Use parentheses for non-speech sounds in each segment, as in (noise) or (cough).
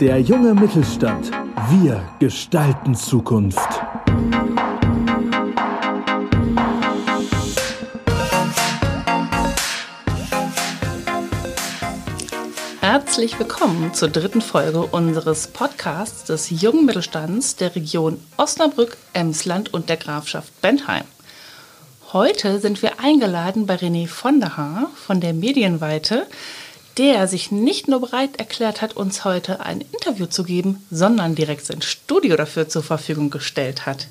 Der junge Mittelstand. Wir gestalten Zukunft. Herzlich willkommen zur dritten Folge unseres Podcasts des jungen Mittelstands der Region Osnabrück, Emsland und der Grafschaft Bentheim. Heute sind wir eingeladen bei René von der Haar von der Medienweite, der sich nicht nur bereit erklärt hat, uns heute ein Interview zu geben, sondern direkt sein Studio dafür zur Verfügung gestellt hat.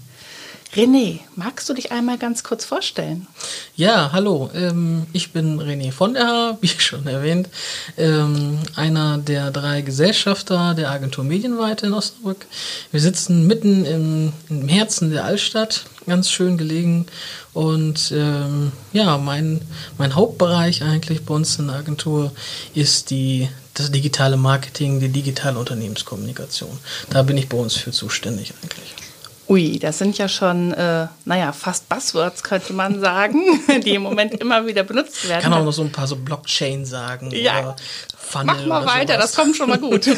René, magst du dich einmal ganz kurz vorstellen? Ja, hallo. Ähm, ich bin René von der Haar, (laughs) wie schon erwähnt, ähm, einer der drei Gesellschafter der Agentur Medienweite in Osnabrück. Wir sitzen mitten im, im Herzen der Altstadt, ganz schön gelegen. Und ähm, ja, mein, mein Hauptbereich eigentlich bei uns in der Agentur ist die, das digitale Marketing, die digitale Unternehmenskommunikation. Da bin ich bei uns für zuständig eigentlich. Ui, das sind ja schon, äh, naja, fast Buzzwords, könnte man sagen, (laughs) die im Moment immer wieder benutzt werden. Kann auch noch so ein paar so Blockchain sagen. Ja, mach mal weiter, sowas. das kommt schon mal gut. (laughs)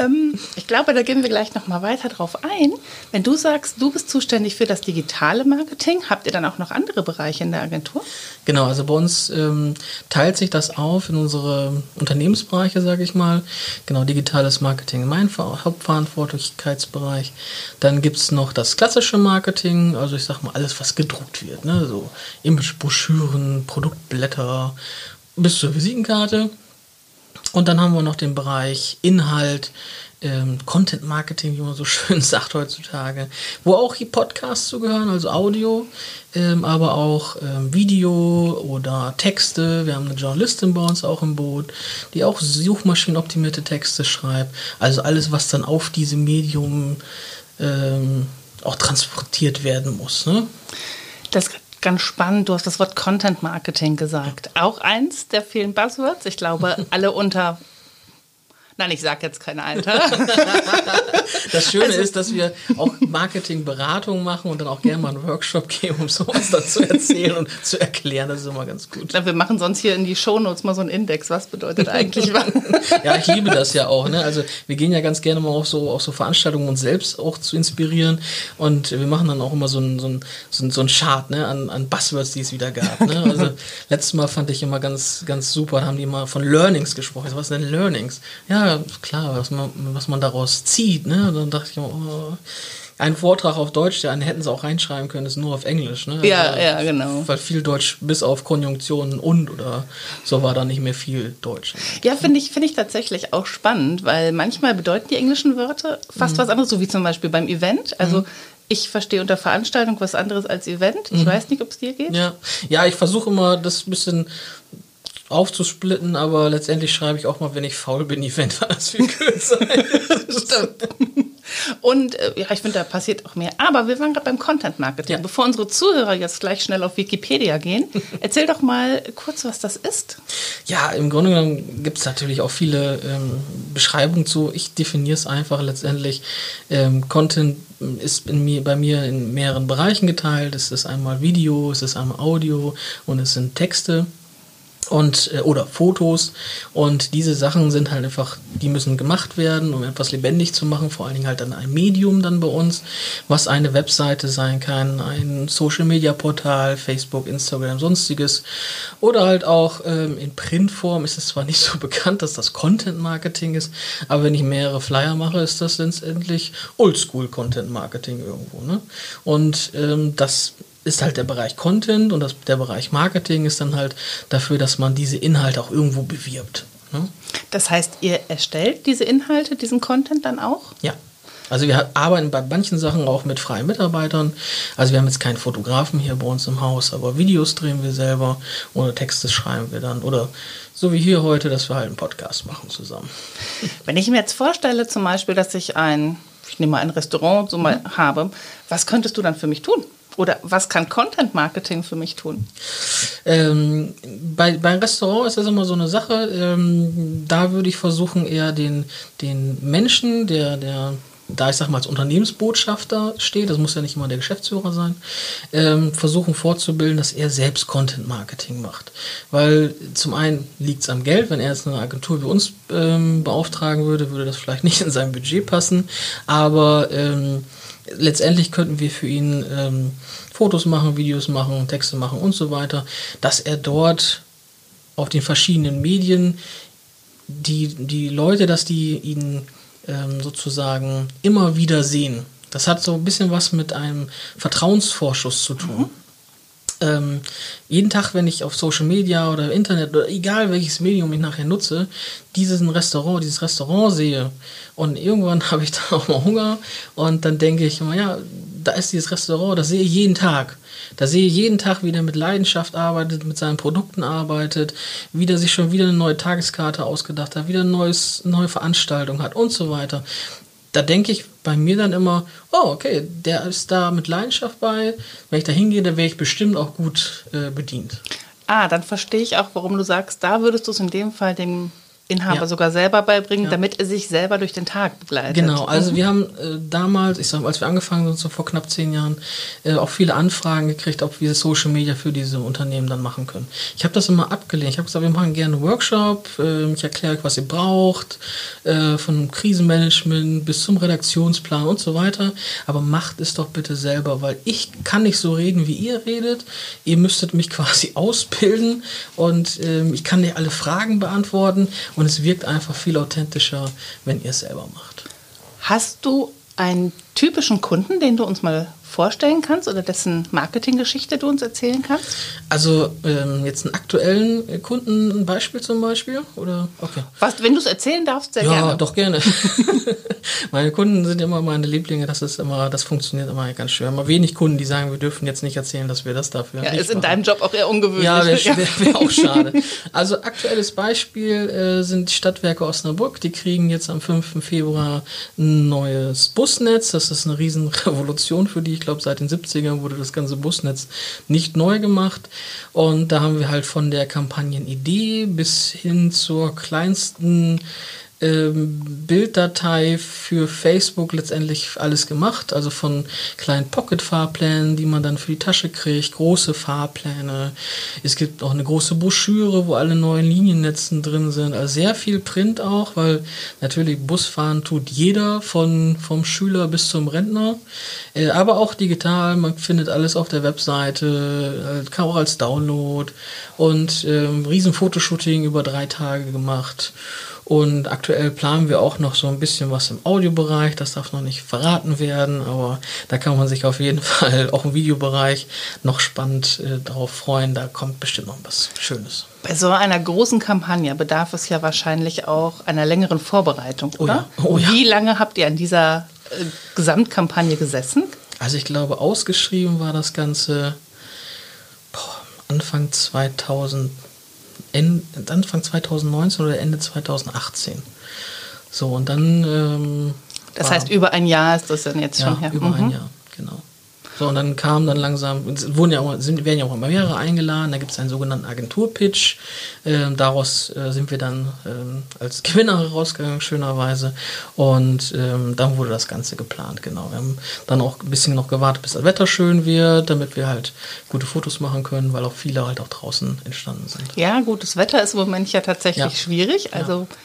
Ähm, ich glaube, da gehen wir gleich noch mal weiter drauf ein. Wenn du sagst, du bist zuständig für das digitale Marketing, habt ihr dann auch noch andere Bereiche in der Agentur? Genau, also bei uns ähm, teilt sich das auf in unsere Unternehmensbereiche, sage ich mal. Genau, digitales Marketing, mein Hauptverantwortlichkeitsbereich. Dann gibt es noch das klassische Marketing, also ich sage mal alles, was gedruckt wird. Ne? So Image-Broschüren, Produktblätter bis zur Visitenkarte. Und dann haben wir noch den Bereich Inhalt, ähm, Content Marketing, wie man so (laughs) schön sagt heutzutage, wo auch die Podcasts zugehören, also Audio, ähm, aber auch ähm, Video oder Texte. Wir haben eine Journalistin bei uns auch im Boot, die auch suchmaschinenoptimierte Texte schreibt. Also alles, was dann auf diesem Medium ähm, auch transportiert werden muss. Ne? Das ganz spannend. Du hast das Wort Content Marketing gesagt. Auch eins der vielen Buzzwords. Ich glaube, alle unter Nein, ich sage jetzt kein Alter. (laughs) das Schöne also, ist, dass wir auch Marketingberatung machen und dann auch gerne mal einen Workshop geben, um sowas dazu erzählen und zu erklären. Das ist immer ganz gut. Ja, wir machen sonst hier in die Shownotes mal so einen Index. Was bedeutet eigentlich (laughs) was? ja, ich liebe das ja auch. Ne? Also wir gehen ja ganz gerne mal auf so, auf so Veranstaltungen, uns selbst auch zu inspirieren. Und wir machen dann auch immer so einen so ein, so ein, so ein Chart ne? an, an Buzzwords, die es wieder gab. Ne? Also (laughs) letztes Mal fand ich immer ganz, ganz super, da haben die immer von Learnings gesprochen. Was sind denn Learnings? Ja, klar, was man, was man daraus zieht. Ne? Dann dachte ich, oh, ein Vortrag auf Deutsch, den hätten sie auch reinschreiben können, ist nur auf Englisch. Ne? Ja, also, ja, genau. Weil viel Deutsch bis auf Konjunktionen und oder so war da nicht mehr viel Deutsch. Ja, finde ich, find ich tatsächlich auch spannend, weil manchmal bedeuten die englischen Wörter fast mhm. was anderes, so wie zum Beispiel beim Event. Also mhm. Ich verstehe unter Veranstaltung was anderes als Event. Ich mhm. weiß nicht, ob es dir geht. Ja, ja ich versuche immer, das ein bisschen aufzusplitten, aber letztendlich schreibe ich auch mal, wenn ich faul bin, Event, weil das viel kürzer. (laughs) Und äh, ja, ich finde, da passiert auch mehr. Aber wir waren gerade beim Content Marketing. Ja. Bevor unsere Zuhörer jetzt gleich schnell auf Wikipedia gehen, (laughs) erzähl doch mal kurz, was das ist. Ja, im Grunde genommen gibt es natürlich auch viele ähm, Beschreibungen zu. Ich definiere es einfach letztendlich. Ähm, Content ist mir, bei mir in mehreren Bereichen geteilt. Es ist einmal Video, es ist einmal Audio und es sind Texte und äh, oder Fotos und diese Sachen sind halt einfach, die müssen gemacht werden, um etwas lebendig zu machen, vor allen Dingen halt dann ein Medium dann bei uns, was eine Webseite sein kann, ein Social Media Portal, Facebook, Instagram, sonstiges oder halt auch ähm, in Printform ist es zwar nicht so (laughs) bekannt, dass das Content Marketing ist, aber wenn ich mehrere Flyer mache, ist das letztendlich Oldschool Content Marketing irgendwo, ne? Und ähm, das ist halt der Bereich Content und das, der Bereich Marketing ist dann halt dafür, dass man diese Inhalte auch irgendwo bewirbt. Ne? Das heißt, ihr erstellt diese Inhalte, diesen Content dann auch? Ja. Also wir arbeiten bei manchen Sachen auch mit freien Mitarbeitern. Also wir haben jetzt keinen Fotografen hier bei uns im Haus, aber Videos drehen wir selber oder Texte schreiben wir dann oder so wie hier heute, dass wir halt einen Podcast machen zusammen. (laughs) Wenn ich mir jetzt vorstelle zum Beispiel, dass ich ein, ich nehme mal ein Restaurant so mal mhm. habe, was könntest du dann für mich tun? Oder was kann Content Marketing für mich tun? Ähm, bei, beim Restaurant ist das immer so eine Sache. Ähm, da würde ich versuchen, eher den, den Menschen, der, der da ich sag mal als Unternehmensbotschafter steht, das muss ja nicht immer der Geschäftsführer sein, ähm, versuchen vorzubilden, dass er selbst Content Marketing macht. Weil zum einen liegt es am Geld, wenn er jetzt eine Agentur wie uns ähm, beauftragen würde, würde das vielleicht (laughs) nicht in sein Budget passen, aber ähm, letztendlich könnten wir für ihn ähm, Fotos machen, Videos machen, Texte machen und so weiter, dass er dort auf den verschiedenen Medien die, die Leute, dass die ihn ähm, sozusagen immer wieder sehen. Das hat so ein bisschen was mit einem Vertrauensvorschuss zu tun. Mhm. Ähm, jeden Tag, wenn ich auf Social Media oder Internet oder egal welches Medium ich nachher nutze, dieses Restaurant, dieses Restaurant sehe und irgendwann (laughs) habe ich dann auch mal Hunger und dann denke ich immer, ja, da ist dieses Restaurant, das sehe ich jeden Tag. Da sehe ich jeden Tag, wie der mit Leidenschaft arbeitet, mit seinen Produkten arbeitet, wie der sich schon wieder eine neue Tageskarte ausgedacht hat, wieder eine neues, neue Veranstaltung hat und so weiter. Da denke ich bei mir dann immer, oh, okay, der ist da mit Leidenschaft bei. Wenn ich da hingehe, dann wäre ich bestimmt auch gut äh, bedient. Ah, dann verstehe ich auch, warum du sagst, da würdest du es in dem Fall dem Inhaber ja. sogar selber beibringen, ja. damit er sich selber durch den Tag begleitet. Genau, also mhm. wir haben äh, damals, ich sag, als wir angefangen sind, so vor knapp zehn Jahren, äh, auch viele Anfragen gekriegt, ob wir Social Media für diese Unternehmen dann machen können. Ich habe das immer abgelehnt. Ich habe gesagt, wir machen gerne einen Workshop, äh, ich erkläre euch, was ihr braucht, äh, von Krisenmanagement bis zum Redaktionsplan und so weiter. Aber macht es doch bitte selber, weil ich kann nicht so reden, wie ihr redet. Ihr müsstet mich (laughs) quasi ausbilden und ähm, ich kann nicht alle Fragen beantworten und es wirkt einfach viel authentischer, wenn ihr es selber macht. Hast du einen typischen Kunden, den du uns mal vorstellen kannst oder dessen Marketinggeschichte du uns erzählen kannst? Also ähm, jetzt einen aktuellen Kunden, ein Beispiel zum Beispiel? Oder? Okay. Was, wenn du es erzählen darfst, sehr ja, gerne. Ja, doch gerne. (laughs) meine Kunden sind immer meine Lieblinge, das ist immer, das funktioniert immer ganz schön. Immer wenig Kunden, die sagen, wir dürfen jetzt nicht erzählen, dass wir das dafür Ja, ist in deinem Job auch eher ungewöhnlich. Ja, wäre wär, (laughs) wär auch schade. Also aktuelles Beispiel äh, sind die Stadtwerke Osnabrück. Die kriegen jetzt am 5. Februar ein neues Busnetz. Das ist eine Riesenrevolution für die ich glaube, seit den 70ern wurde das ganze Busnetz nicht neu gemacht. Und da haben wir halt von der Kampagnenidee bis hin zur kleinsten ähm, Bilddatei für Facebook letztendlich alles gemacht. Also von kleinen Pocket-Fahrplänen, die man dann für die Tasche kriegt, große Fahrpläne. Es gibt auch eine große Broschüre, wo alle neuen Liniennetzen drin sind. Also sehr viel Print auch, weil natürlich Busfahren tut jeder, von, vom Schüler bis zum Rentner. Äh, aber auch digital, man findet alles auf der Webseite, äh, kann auch als Download und ähm, riesen Fotoshooting über drei Tage gemacht. Und aktuell planen wir auch noch so ein bisschen was im Audiobereich. Das darf noch nicht verraten werden, aber da kann man sich auf jeden (laughs) Fall auch im Videobereich noch spannend äh, darauf freuen. Da kommt bestimmt noch was Schönes. Bei so einer großen Kampagne bedarf es ja wahrscheinlich auch einer längeren Vorbereitung, oder? Oh ja. Oh ja. Wie lange habt ihr an dieser äh, Gesamtkampagne gesessen? Also ich glaube, ausgeschrieben war das Ganze boah, Anfang 2000. Anfang 2019 oder Ende 2018. So, und dann. Ähm, das heißt, über ein Jahr ist das dann jetzt ja, schon her. Über mhm. ein Jahr, genau. So, und dann kam dann langsam, wurden ja auch, sind, werden ja auch immer mehrere eingeladen, da gibt es einen sogenannten Agenturpitch. Ähm, daraus äh, sind wir dann ähm, als (laughs) Gewinner rausgegangen, schönerweise. Und ähm, dann wurde das Ganze geplant, genau. Wir haben dann auch ein bisschen noch gewartet, bis das Wetter schön wird, damit wir halt gute Fotos machen können, weil auch viele halt auch draußen entstanden sind. Ja, gutes Wetter ist im Moment ja tatsächlich ja. schwierig. Also ja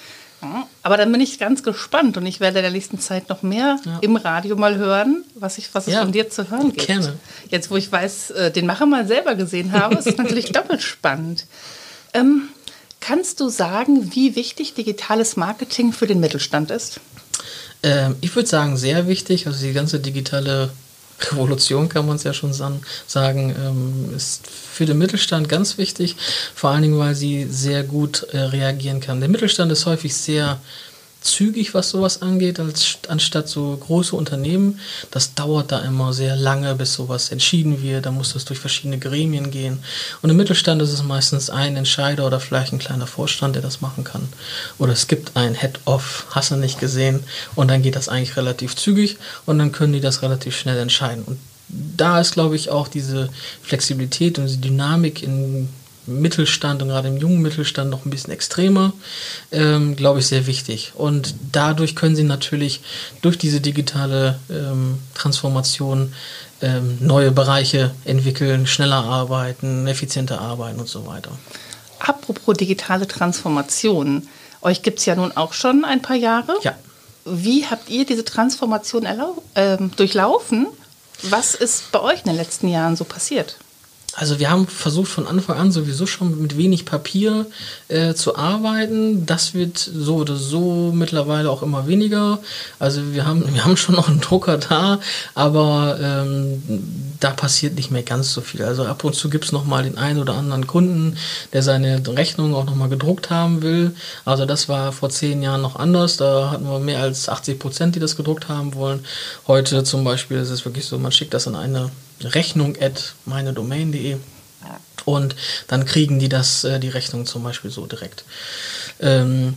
aber dann bin ich ganz gespannt und ich werde in der nächsten Zeit noch mehr ja. im Radio mal hören, was, ich, was es ja. von dir zu hören gibt. Gerne. Jetzt, wo ich weiß, äh, den Macher mal selber gesehen habe, ist es (laughs) natürlich doppelt spannend. Ähm, kannst du sagen, wie wichtig digitales Marketing für den Mittelstand ist? Ähm, ich würde sagen, sehr wichtig. Also die ganze digitale Revolution kann man es ja schon sagen, ähm, ist für den Mittelstand ganz wichtig, vor allen Dingen, weil sie sehr gut äh, reagieren kann. Der Mittelstand ist häufig sehr zügig, was sowas angeht, als, anstatt so große Unternehmen. Das dauert da immer sehr lange, bis sowas entschieden wird. Da muss das durch verschiedene Gremien gehen. Und im Mittelstand ist es meistens ein Entscheider oder vielleicht ein kleiner Vorstand, der das machen kann. Oder es gibt ein Head-Off, hast du nicht gesehen. Und dann geht das eigentlich relativ zügig und dann können die das relativ schnell entscheiden. Und da ist, glaube ich, auch diese Flexibilität und diese Dynamik in Mittelstand und gerade im jungen Mittelstand noch ein bisschen extremer, ähm, glaube ich, sehr wichtig. Und dadurch können sie natürlich durch diese digitale ähm, Transformation ähm, neue Bereiche entwickeln, schneller arbeiten, effizienter arbeiten und so weiter. Apropos digitale Transformation, euch gibt es ja nun auch schon ein paar Jahre. Ja. Wie habt ihr diese Transformation äh, durchlaufen? Was ist bei euch in den letzten Jahren so passiert? Also wir haben versucht von Anfang an sowieso schon mit wenig Papier äh, zu arbeiten. Das wird so oder so mittlerweile auch immer weniger. Also wir haben, wir haben schon noch einen Drucker da, aber ähm, da passiert nicht mehr ganz so viel. Also ab und zu gibt es nochmal den einen oder anderen Kunden, der seine Rechnung auch nochmal gedruckt haben will. Also das war vor zehn Jahren noch anders. Da hatten wir mehr als 80 Prozent, die das gedruckt haben wollen. Heute zum Beispiel ist es wirklich so, man schickt das an eine Rechnung at meinedomain.de und dann kriegen die das, äh, die Rechnung zum Beispiel so direkt. Ähm,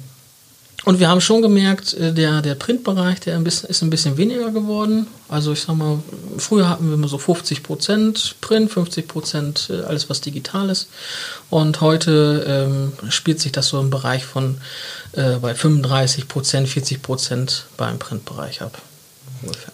und wir haben schon gemerkt, äh, der, der Printbereich, der ein bisschen, ist ein bisschen weniger geworden. Also ich sag mal, früher hatten wir immer so 50% Print, 50% äh, alles, was digital ist. Und heute ähm, spielt sich das so im Bereich von äh, bei 35%, 40% beim Printbereich ab. Ungefähr.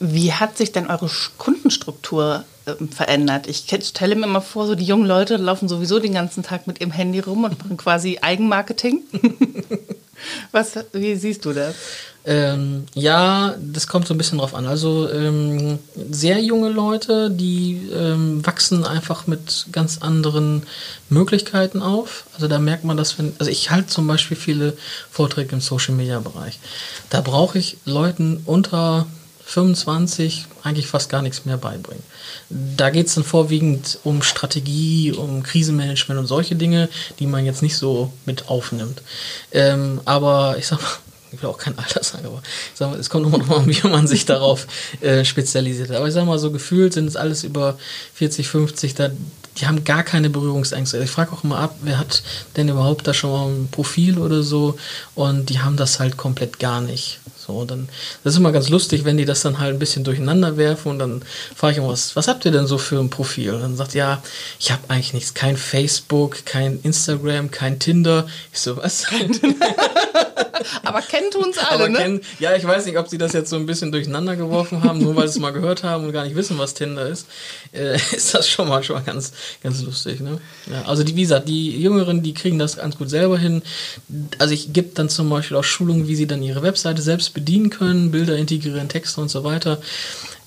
Wie hat sich denn eure Kundenstruktur äh, verändert? Ich stelle mir immer vor, so die jungen Leute laufen sowieso den ganzen Tag mit ihrem Handy rum und machen quasi Eigenmarketing. (laughs) Was, wie siehst du das? Ähm, ja, das kommt so ein bisschen drauf an. Also ähm, sehr junge Leute, die ähm, wachsen einfach mit ganz anderen Möglichkeiten auf. Also da merkt man das, wenn, also ich halte zum Beispiel viele Vorträge im Social Media Bereich. Da brauche ich Leuten unter 25 eigentlich fast gar nichts mehr beibringen. Da geht es dann vorwiegend um Strategie, um Krisenmanagement und solche Dinge, die man jetzt nicht so mit aufnimmt. Ähm, aber ich sag mal, (laughs) ich will auch kein Alter sagen, aber ich sag mal, es kommt immer noch mal, wie man sich darauf äh, spezialisiert. Aber ich sag mal, so gefühlt sind es alles über 40, 50, da, die haben gar keine Berührungsängste. Ich frage auch immer ab, wer hat denn überhaupt da schon mal ein Profil oder so und die haben das halt komplett gar nicht. So, dann, das ist immer ganz lustig, wenn die das dann halt ein bisschen durcheinander werfen und dann frage ich immer, was, was habt ihr denn so für ein Profil? Und dann sagt, ja, ich habe eigentlich nichts, kein Facebook, kein Instagram, kein Tinder. Ich so, was? (laughs) Aber kennen tun es alle, ne? Kennen, ja, ich weiß nicht, ob sie das jetzt so ein bisschen durcheinander geworfen haben, nur weil sie es mal gehört haben und gar nicht wissen, was Tinder ist. Äh, (laughs) ist das schon mal, schon mal ganz, ganz lustig, ne? Ja, also die, wie gesagt, die Jüngeren, die kriegen das ganz gut selber hin. Also ich gebe dann zum Beispiel auch Schulungen, wie sie dann ihre Webseite selbst bedienen können, Bilder integrieren, Texte und so weiter.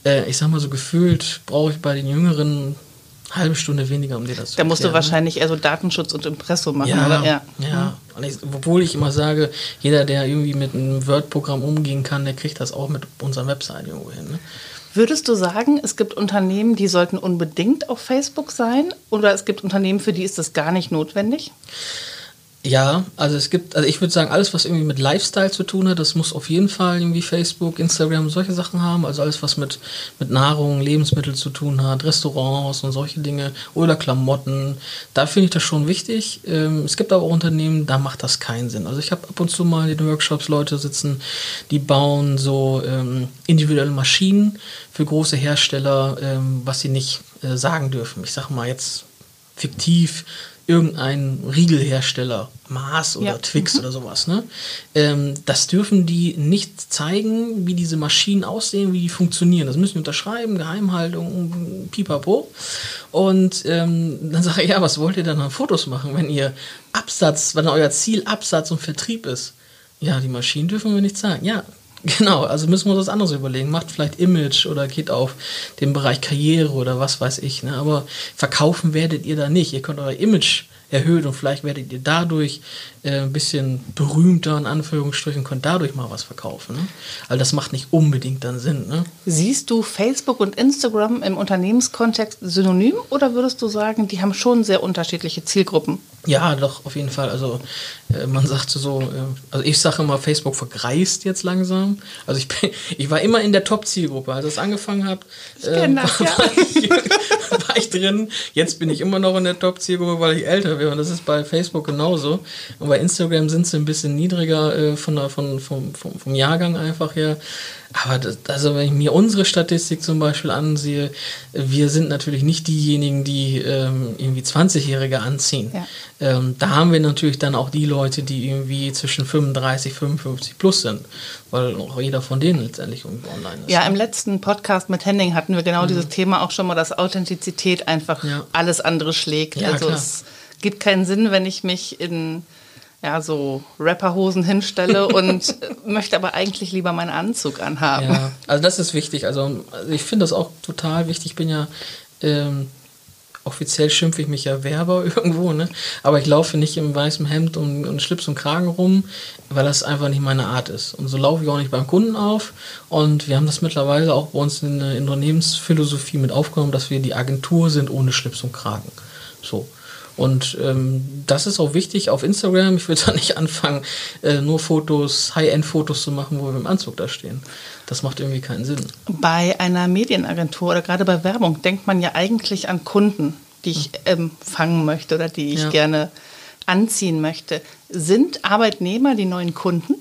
Äh, ich sag mal so gefühlt brauche ich bei den Jüngeren eine halbe Stunde weniger, um dir das zu Da musst du ne? wahrscheinlich eher so Datenschutz und Impressum machen, ja, oder? Ja, ja. Und ich, obwohl ich immer sage, jeder, der irgendwie mit einem Word-Programm umgehen kann, der kriegt das auch mit unserer Website irgendwo hin. Ne? Würdest du sagen, es gibt Unternehmen, die sollten unbedingt auf Facebook sein? Oder es gibt Unternehmen, für die ist das gar nicht notwendig? Ja, also es gibt, also ich würde sagen, alles, was irgendwie mit Lifestyle zu tun hat, das muss auf jeden Fall irgendwie Facebook, Instagram, solche Sachen haben. Also alles, was mit, mit Nahrung, Lebensmittel zu tun hat, Restaurants und solche Dinge oder Klamotten. Da finde ich das schon wichtig. Ähm, es gibt aber auch Unternehmen, da macht das keinen Sinn. Also ich habe ab und zu mal in den Workshops Leute sitzen, die bauen so ähm, individuelle Maschinen für große Hersteller, ähm, was sie nicht äh, sagen dürfen. Ich sage mal jetzt fiktiv irgendein Riegelhersteller, Mars oder ja. Twix mhm. oder sowas, ne? Ähm, das dürfen die nicht zeigen, wie diese Maschinen aussehen, wie die funktionieren. Das müssen die unterschreiben, Geheimhaltung, pipapo. Und ähm, dann sage ich, ja, was wollt ihr dann an Fotos machen, wenn ihr Absatz, wenn euer Ziel Absatz und Vertrieb ist? Ja, die Maschinen dürfen wir nicht zeigen. Ja, Genau, also müssen wir uns was anderes überlegen. Macht vielleicht Image oder geht auf den Bereich Karriere oder was weiß ich. Ne? Aber verkaufen werdet ihr da nicht. Ihr könnt euer Image erhöht und vielleicht werdet ihr dadurch äh, ein bisschen berühmter, in Anführungsstrichen, könnt dadurch mal was verkaufen. Ne? Also das macht nicht unbedingt dann Sinn. Ne? Siehst du Facebook und Instagram im Unternehmenskontext synonym oder würdest du sagen, die haben schon sehr unterschiedliche Zielgruppen? Ja, doch, auf jeden Fall. Also äh, man sagt so, äh, also ich sage immer, Facebook vergreist jetzt langsam. Also ich, bin, (laughs) ich war immer in der Top-Zielgruppe. Als ich angefangen habe, äh, war, ja. war, (laughs) war, ich drin. Jetzt bin ich immer noch in der Top-Zielgruppe, weil ich älter wir. Und das ist bei Facebook genauso. Und bei Instagram sind sie ein bisschen niedriger äh, von der, von, vom, vom, vom Jahrgang einfach her. Aber das, also wenn ich mir unsere Statistik zum Beispiel ansehe, wir sind natürlich nicht diejenigen, die ähm, irgendwie 20-Jährige anziehen. Ja. Ähm, da haben wir natürlich dann auch die Leute, die irgendwie zwischen 35, 55 plus sind, weil auch jeder von denen letztendlich irgendwie online ist. Ja, im letzten Podcast mit Henning hatten wir genau dieses Thema auch schon mal, dass Authentizität einfach Ja. alles andere schlägt. Ja, also klar. es gibt keinen Sinn, wenn ich mich in ja, so Rapperhosen hinstelle (laughs) und möchte aber eigentlich lieber meinen Anzug anhaben. Ja, also das ist wichtig. Also, also ich finde das auch total wichtig. Ich bin ja ähm, offiziell schimpfe ich mich ja Werber (laughs) irgendwo, ne? Aber ich laufe nicht im weißen Hemd und, und Schlips und Kragen rum, weil das einfach nicht meine Art ist. Und so laufe ich auch nicht beim Kunden auf. Und wir haben das mittlerweile auch bei uns in der Unternehmensphilosophie mit aufgenommen, dass wir die Agentur sind ohne Schlips und Kragen. So. Und ähm, das ist auch wichtig auf Instagram. Ich würde (laughs) da nicht anfangen, äh, nur Fotos, High-End-Fotos zu machen, wo wir im Anzug da stehen. Das macht irgendwie keinen Sinn. Bei einer Medienagentur oder gerade bei Werbung denkt man ja eigentlich an Kunden, die ich empfangen möchte oder die ich Ja. gerne anziehen möchte. Sind Arbeitnehmer die neuen Kunden?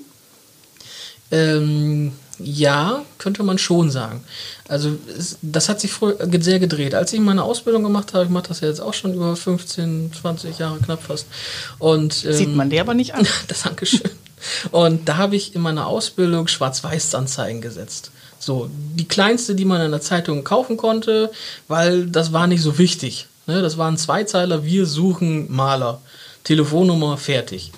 Ähm, ja, könnte man schon sagen. Also das hat sich früher sehr gedreht. Als ich meine Ausbildung gemacht habe, ich mache das ja jetzt auch schon über 15, 20 Jahre knapp fast. Und, ähm, Sieht man dir aber nicht an. (laughs) das Dankeschön. Und da habe ich in meiner Ausbildung Schwarz-Weiß-Anzeigen gesetzt. So, die kleinste, die man in der Zeitung kaufen konnte, weil das war nicht so wichtig. Ne, das waren Zweizeiler, wir suchen Maler. Telefonnummer, fertig.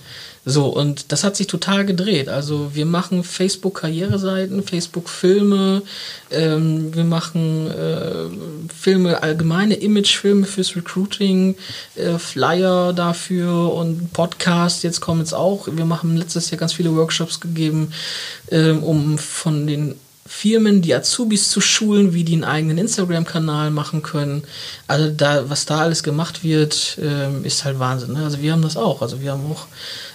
So, und das hat sich total gedreht. Also wir machen Facebook-Karriereseiten, Facebook-Filme, ähm, wir machen äh, Filme, allgemeine Imagefilme fürs Recruiting, äh, Flyer dafür und Podcast, jetzt kommen jetzt auch. Wir haben letztes Jahr ganz viele Workshops gegeben, ähm, um von den Firmen, die Azubis zu schulen, wie die einen eigenen Instagram-Kanal machen können. Also da, was da alles gemacht wird, ähm, ist halt Wahnsinn. Ne? Also wir haben das auch. Also wir haben auch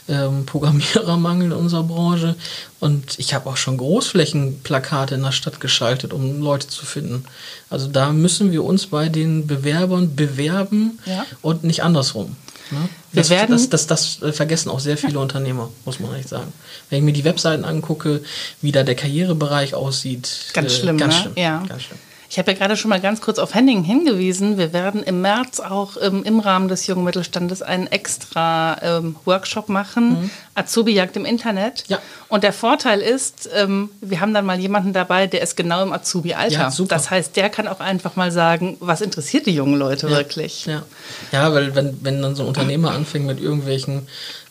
ähm, (laughs) Programmierermangel in unserer Branche. Und ich habe auch schon Großflächenplakate in der Stadt geschaltet, um Leute zu finden. Also da müssen wir uns bei den Bewerbern bewerben Ja. und nicht andersrum. Ne? Wir Das, werden- das, das, das äh, vergessen auch sehr viele Unternehmer, muss man echt sagen. Wenn ich mir die Webseiten angucke, wie da der Karrierebereich aussieht. Ganz äh, schlimm, ganz ne? schlimm. Ja. Ganz schlimm. Ich habe ja gerade schon mal ganz kurz auf Henning hingewiesen. Wir werden im März auch ähm, im Rahmen des jungen Mittelstandes einen extra ähm, Workshop machen, Azubi-Jagd im Internet. Mhm. Ja. Und der Vorteil ist, ähm, wir haben dann mal jemanden dabei, der ist genau im Azubi-Alter. Ja, super. Das heißt, der kann auch einfach mal sagen, was interessiert die jungen Leute wirklich. Ja, ja weil wenn, wenn dann so ein Unternehmer anfängt mit irgendwelchen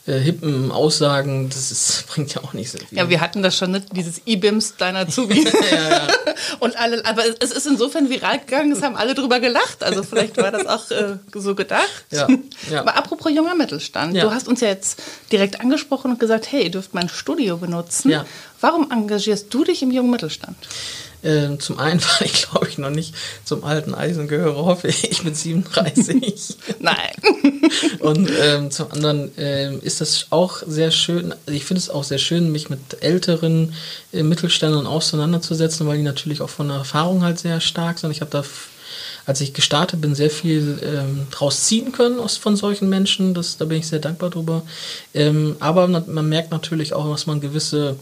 äh, hippen Aussagen, das ist, bringt ja auch nicht so viel. Ja, wir hatten das schon, ne? dieses E-Bims deiner Azubi. (laughs) (laughs) Und alle, aber es ist insofern viral gegangen, es haben alle drüber gelacht. Also vielleicht war das auch äh, so gedacht. Ja, (laughs) ja. Aber apropos junger Mittelstand, Ja. du hast uns ja jetzt direkt angesprochen und gesagt, hey, ihr dürft mein Studio benutzen. Ja. Warum engagierst du dich im jungen Mittelstand? Ähm, zum einen, weil ich glaube ich noch nicht zum alten Eisen gehöre, hoffe ich. Ich bin 37. Nein. Und ähm, zum anderen ähm, ist das auch sehr schön, ich finde es auch sehr schön, mich mit älteren äh, Mittelständlern auseinanderzusetzen, weil die natürlich auch von der Erfahrung halt sehr stark sind. Ich habe da, als ich gestartet bin, sehr viel ähm, draus ziehen können aus, von solchen Menschen. Das, da bin ich sehr dankbar drüber. Ähm, aber man merkt natürlich auch, dass man gewisse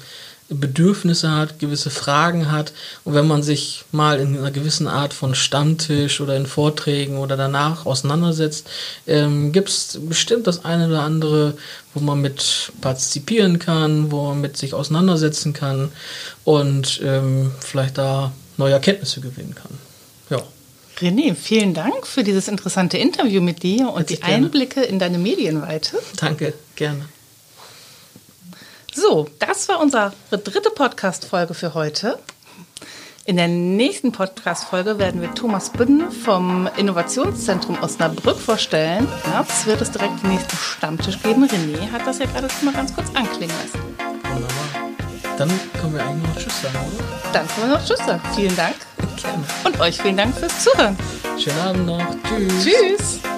Bedürfnisse hat, gewisse Fragen hat. Und wenn man sich mal in einer gewissen Art von Stammtisch oder in Vorträgen oder danach auseinandersetzt, ähm, gibt es bestimmt das eine oder andere, wo man mit partizipieren kann, wo man mit sich auseinandersetzen kann und ähm, vielleicht da neue Erkenntnisse gewinnen kann. Ja. René, vielen Dank für dieses interessante Interview mit dir und die Herzlich gerne. Einblicke in deine Medienweite. Danke, gerne. So, das war unsere dritte Podcast-Folge für heute. In der nächsten Podcast-Folge werden wir Thomas Bünden vom Innovationszentrum Osnabrück vorstellen. März wird es direkt den nächsten Stammtisch geben. René hat das ja gerade schon mal ganz kurz anklingen lassen. Wunderbar. Dann können wir eigentlich noch Tschüss sagen, oder? Dann können wir noch Tschüss sagen. Vielen Dank. Gerne. Und euch vielen Dank fürs Zuhören. Schönen Abend noch. Tschüss. Tschüss.